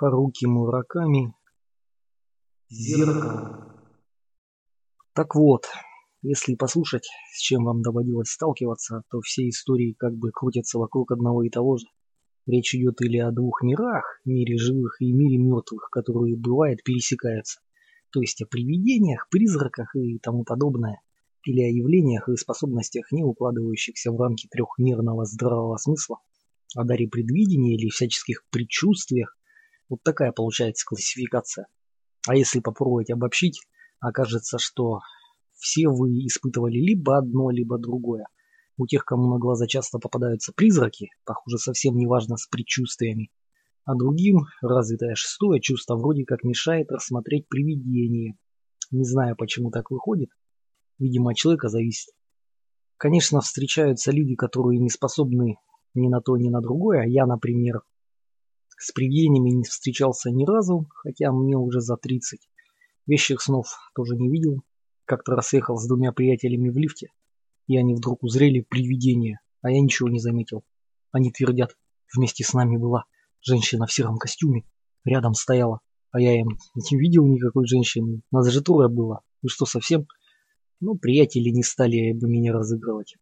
Харуки Мураками «Зеркало». Так вот, если послушать, с чем вам доводилось сталкиваться, то все истории как бы крутятся вокруг одного и того же. Речь идет или о двух мирах, мире живых и мире мертвых, которые, бывает, пересекаются. То есть о привидениях, призраках и тому подобное. Или о явлениях и способностях, не укладывающихся в рамки трехмерного здравого смысла. О даре предвидения или всяческих предчувствиях. Вот такая получается классификация. А если попробовать обобщить, окажется, что все вы испытывали либо одно, либо другое. У тех, кому на глаза часто попадаются призраки, похоже, совсем неважно с предчувствиями. А другим развитое шестое чувство вроде как мешает рассмотреть привидение. Не знаю, почему так выходит. Видимо, от человека зависит. Конечно, встречаются люди, которые не способны ни на то, ни на другое. Я, например, с привидениями не встречался ни разу, хотя мне уже за 30. Вещих снов тоже не видел. Как-то раз ехал с двумя приятелями в лифте, и они вдруг узрели привидение, а я ничего не заметил. Они твердят, вместе с нами была женщина в сером костюме, рядом стояла, а я им не видел никакой женщины, нас же трое было. Вы что, совсем? Ну, приятели не стали бы меня разыгрывать.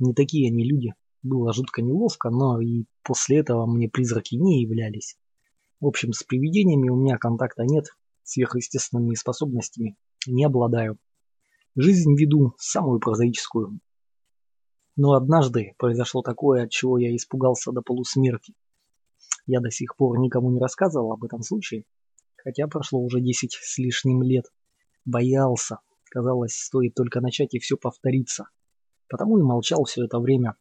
Не такие они люди. Было жутко неловко, но и после этого мне призраки не являлись. В общем, с привидениями у меня контакта нет, сверхъестественными способностями не обладаю. Жизнь веду самую прозаическую. Но однажды произошло такое, от чего я испугался до полусмерти. Я до сих пор никому не рассказывал об этом случае, хотя прошло уже десять с лишним лет. Боялся. Казалось, стоит только начать и все повторится. Потому и молчал все это время,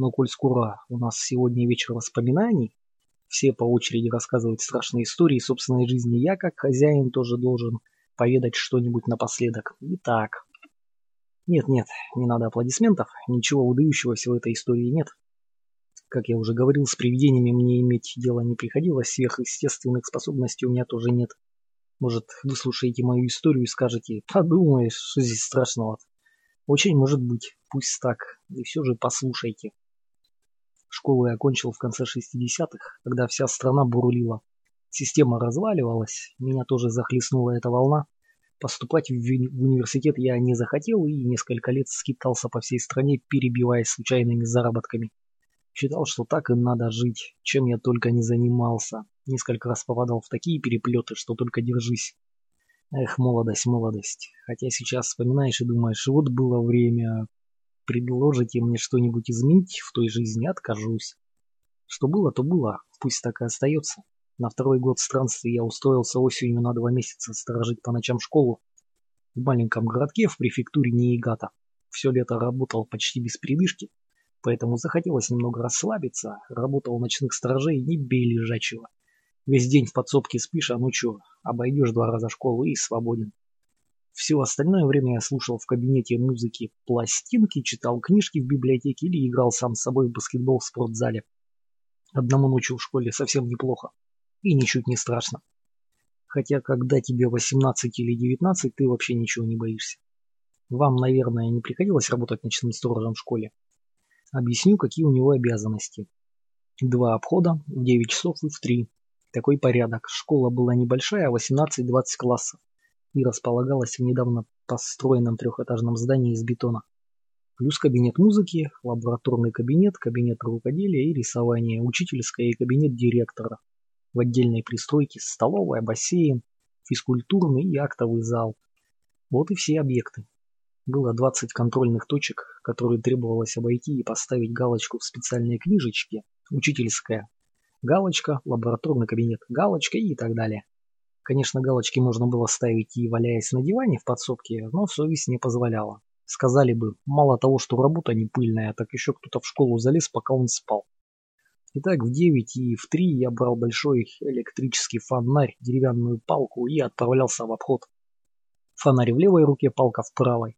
но коль скоро у нас сегодня вечер воспоминаний, все по очереди рассказывают страшные истории собственной жизни, я как хозяин тоже должен поведать что-нибудь напоследок. Итак. Нет-нет, не надо аплодисментов, ничего выдающегося в этой истории нет. Как я уже говорил, с привидениями мне иметь дело не приходилось, сверхъестественных способностей у меня тоже нет. Может, вы слушаете мою историю и скажете, подумаешь, что здесь страшного. Очень может быть, пусть так, и все же послушайте. Школу я окончил в конце 60-х, когда вся страна бурлила. Система разваливалась, меня тоже захлестнула эта волна. Поступать в, в университет я не захотел и несколько лет скитался по всей стране, перебиваясь случайными заработками. Считал, что так и надо жить, чем я только не занимался. Несколько раз попадал в такие переплеты, что только держись. Эх, молодость, молодость. Хотя сейчас вспоминаешь и думаешь, вот было время, предложите мне что-нибудь изменить в той жизни, откажусь. Что было, то было, пусть так и остается. На второй год странствий я устроился осенью на два месяца сторожить по ночам школу в маленьком городке в префектуре Ниигата. Все лето работал почти без передышки, поэтому захотелось немного расслабиться, работал ночных сторожей, не бей лежачего. Весь день в подсобке спишь, а ночью обойдешь два раза школу и свободен. Все остальное время я слушал в кабинете музыки пластинки, читал книжки в библиотеке или играл сам с собой в баскетбол в спортзале. Одному ночью в школе совсем неплохо. И ничуть не страшно. Хотя, когда тебе 18 или 19, ты вообще ничего не боишься. Вам, наверное, не приходилось работать ночным сторожем в школе. Объясню, какие у него обязанности. Два обхода в 9 часов и в 3. Такой порядок. Школа была небольшая, 18-20 классов и располагалась в недавно построенном трехэтажном здании из бетона. Плюс кабинет музыки, лабораторный кабинет, кабинет рукоделия и рисования, учительская и кабинет директора. В отдельной пристройке столовая, бассейн, физкультурный и актовый зал. Вот и все объекты. Было 20 контрольных точек, которые требовалось обойти и поставить галочку в специальной книжечке, учительская, галочка, лабораторный кабинет, галочка и так далее. Конечно, галочки можно было ставить и валяясь на диване в подсобке, но совесть не позволяла. Сказали бы, мало того, что работа не пыльная, так еще кто-то в школу залез, пока он спал. Итак, в 9 и в 3 я брал большой электрический фонарь, деревянную палку и отправлялся в обход. Фонарь в левой руке, палка в правой.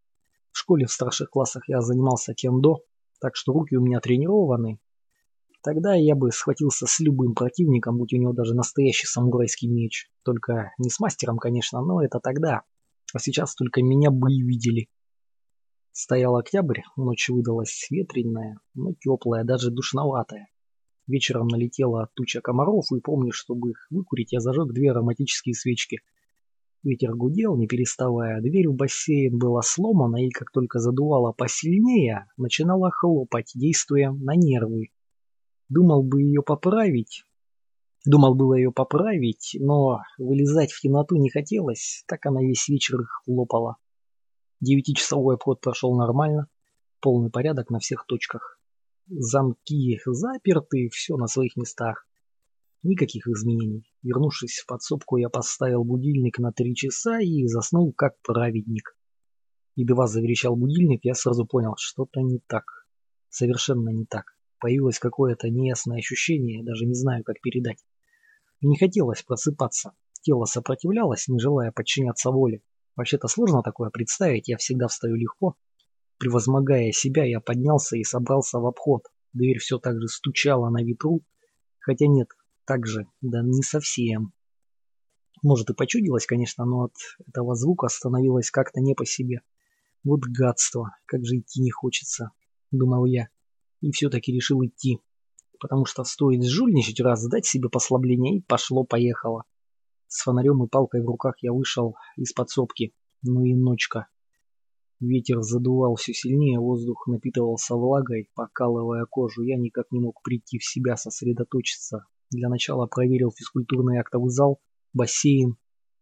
В школе в старших классах я занимался кендо, так что руки у меня тренированы, Тогда я бы схватился с любым противником, будь у него даже настоящий самурайский меч. Только не с мастером, конечно, но это тогда. А сейчас только меня бы и видели. Стоял октябрь, ночь выдалась ветреная, но теплая, даже душноватая. Вечером налетела туча комаров, и помню, чтобы их выкурить, я зажег две ароматические свечки. Ветер гудел, не переставая. Дверь в бассейн была сломана, и как только задувала посильнее, начинала хлопать, действуя на нервы. Думал бы ее поправить. Думал было ее поправить, но вылезать в темноту не хотелось, так она весь вечер их хлопала. Девятичасовой обход прошел нормально, полный порядок на всех точках. Замки заперты, все на своих местах. Никаких изменений. Вернувшись в подсобку, я поставил будильник на три часа и заснул как праведник. Едва заверещал будильник, я сразу понял, что-то не так. Совершенно не так. Появилось какое-то неясное ощущение, даже не знаю, как передать. Не хотелось просыпаться. Тело сопротивлялось, не желая подчиняться воле. Вообще-то сложно такое представить, я всегда встаю легко. Превозмогая себя, я поднялся и собрался в обход. Дверь все так же стучала на ветру, хотя нет, так же, да не совсем. Может и почудилось, конечно, но от этого звука становилось как-то не по себе. Вот гадство, как же идти не хочется, думал я. И все-таки решил идти. Потому что стоит жульничать раз, дать себе послабление, и пошло-поехало. С фонарем и палкой в руках я вышел из подсобки. Ну и ночка. Ветер задувал все сильнее, воздух напитывался влагой, покалывая кожу. Я никак не мог прийти в себя, сосредоточиться, для начала проверил физкультурный актовый зал, бассейн.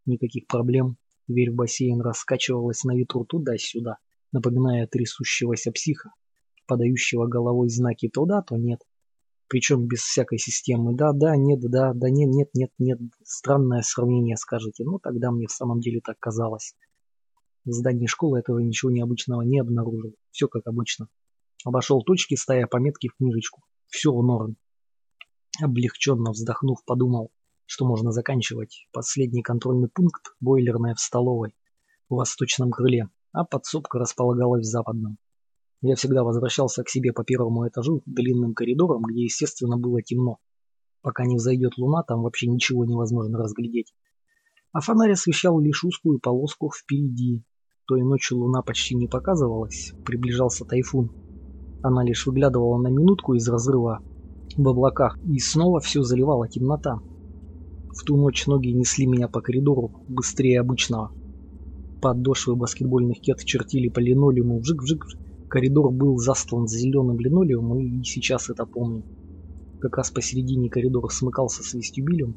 Никаких проблем. Дверь в бассейн раскачивалась на ветру туда-сюда, напоминая трясущегося психа, подающего головой знаки то да, то нет. Причем без всякой системы. Да, да, нет, да, да, нет, нет, нет, нет. Странное сравнение, скажете. Но тогда мне в самом деле так казалось. В здании школы этого ничего необычного не обнаружил. Все как обычно. Обошел точки, ставя пометки в книжечку. Все в норм. Облегченно вздохнув, подумал, что можно заканчивать. Последний контрольный пункт – бойлерная в столовой, в восточном крыле, а подсобка располагалась в западном. Я всегда возвращался к себе по первому этажу длинным коридором, где, естественно, было темно. Пока не взойдет луна, там вообще ничего невозможно разглядеть. А фонарь освещал лишь узкую полоску впереди. Той ночью луна почти не показывалась, приближался тайфун. Она лишь выглядывала на минутку из разрыва в облаках, и снова все заливала темнота. В ту ночь ноги несли меня по коридору быстрее обычного. Подошвы баскетбольных кет чертили по линолеуму, вжик-вжик. Коридор был застлан зеленым линолеумом, и сейчас это помню. Как раз посередине коридора смыкался с вестибюлем.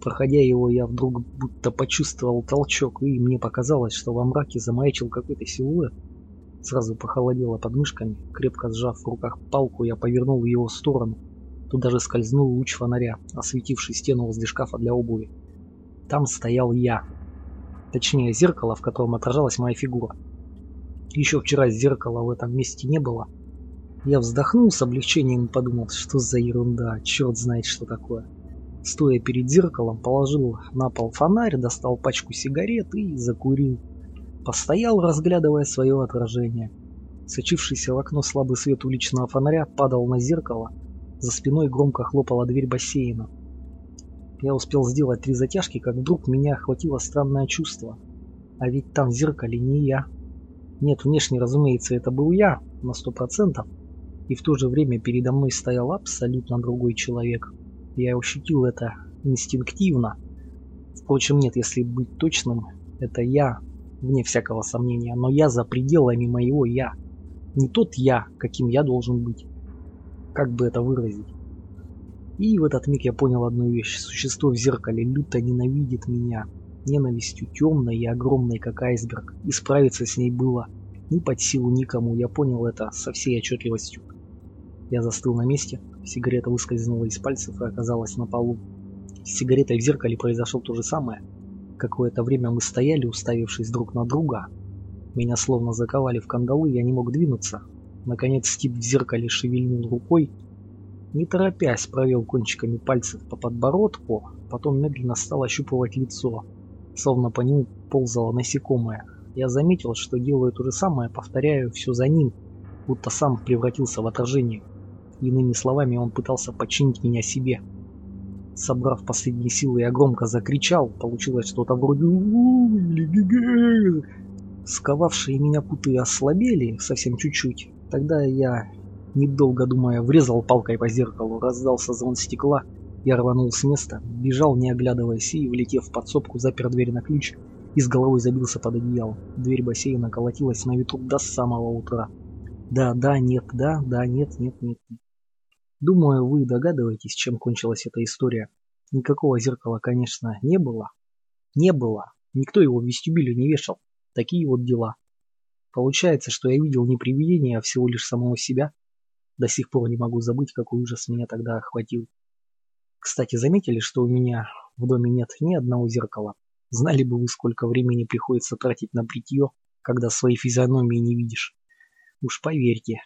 Проходя его, я вдруг будто почувствовал толчок, и мне показалось, что во мраке замаячил какой-то силуэт. Сразу похолодело под мышками. Крепко сжав в руках палку, я повернул в его сторону. Туда же скользнул луч фонаря, осветивший стену возле шкафа для обуви. Там стоял я. Точнее, зеркало, в котором отражалась моя фигура. Еще вчера зеркала в этом месте не было. Я вздохнул с облегчением и подумал, что за ерунда, черт знает что такое. Стоя перед зеркалом, положил на пол фонарь, достал пачку сигарет и закурил. Постоял, разглядывая свое отражение. Сочившийся в окно слабый свет уличного фонаря падал на зеркало, за спиной громко хлопала дверь бассейна. Я успел сделать три затяжки, как вдруг меня охватило странное чувство. А ведь там в зеркале не я. Нет, внешне, разумеется, это был я, на сто процентов. И в то же время передо мной стоял абсолютно другой человек. Я ощутил это инстинктивно. Впрочем, нет, если быть точным, это я, вне всякого сомнения, но я за пределами моего «я». Не тот «я», каким я должен быть как бы это выразить. И в этот миг я понял одну вещь. Существо в зеркале люто ненавидит меня. Ненавистью темной и огромной, как айсберг. И справиться с ней было ни под силу никому. Я понял это со всей отчетливостью. Я застыл на месте. Сигарета выскользнула из пальцев и оказалась на полу. С сигаретой в зеркале произошло то же самое. Какое-то время мы стояли, уставившись друг на друга. Меня словно заковали в кандалы, я не мог двинуться. Наконец тип в зеркале шевельнул рукой, не торопясь провел кончиками пальцев по подбородку, потом медленно стал ощупывать лицо, словно по нему ползало насекомое. Я заметил, что делаю то же самое, повторяю все за ним, будто сам превратился в отражение. Иными словами, он пытался подчинить меня себе. Собрав последние силы, я громко закричал. Получилось что-то вроде Сковавшие меня путы ослабели совсем чуть-чуть. Тогда я Недолго думая, врезал палкой по зеркалу, раздался звон стекла, я рванул с места, бежал, не оглядываясь, и, влетев в подсобку, запер дверь на ключ и с головой забился под одеяло. Дверь бассейна колотилась на ветру до самого утра. Да, да, нет, да, да, нет, нет, нет. Думаю, вы догадываетесь, чем кончилась эта история. Никакого зеркала, конечно, не было. Не было. Никто его в вестибюле не вешал. Такие вот дела. Получается, что я видел не привидение, а всего лишь самого себя. До сих пор не могу забыть, какой ужас меня тогда охватил. Кстати, заметили, что у меня в доме нет ни одного зеркала? Знали бы вы, сколько времени приходится тратить на бритье, когда своей физиономии не видишь. Уж поверьте,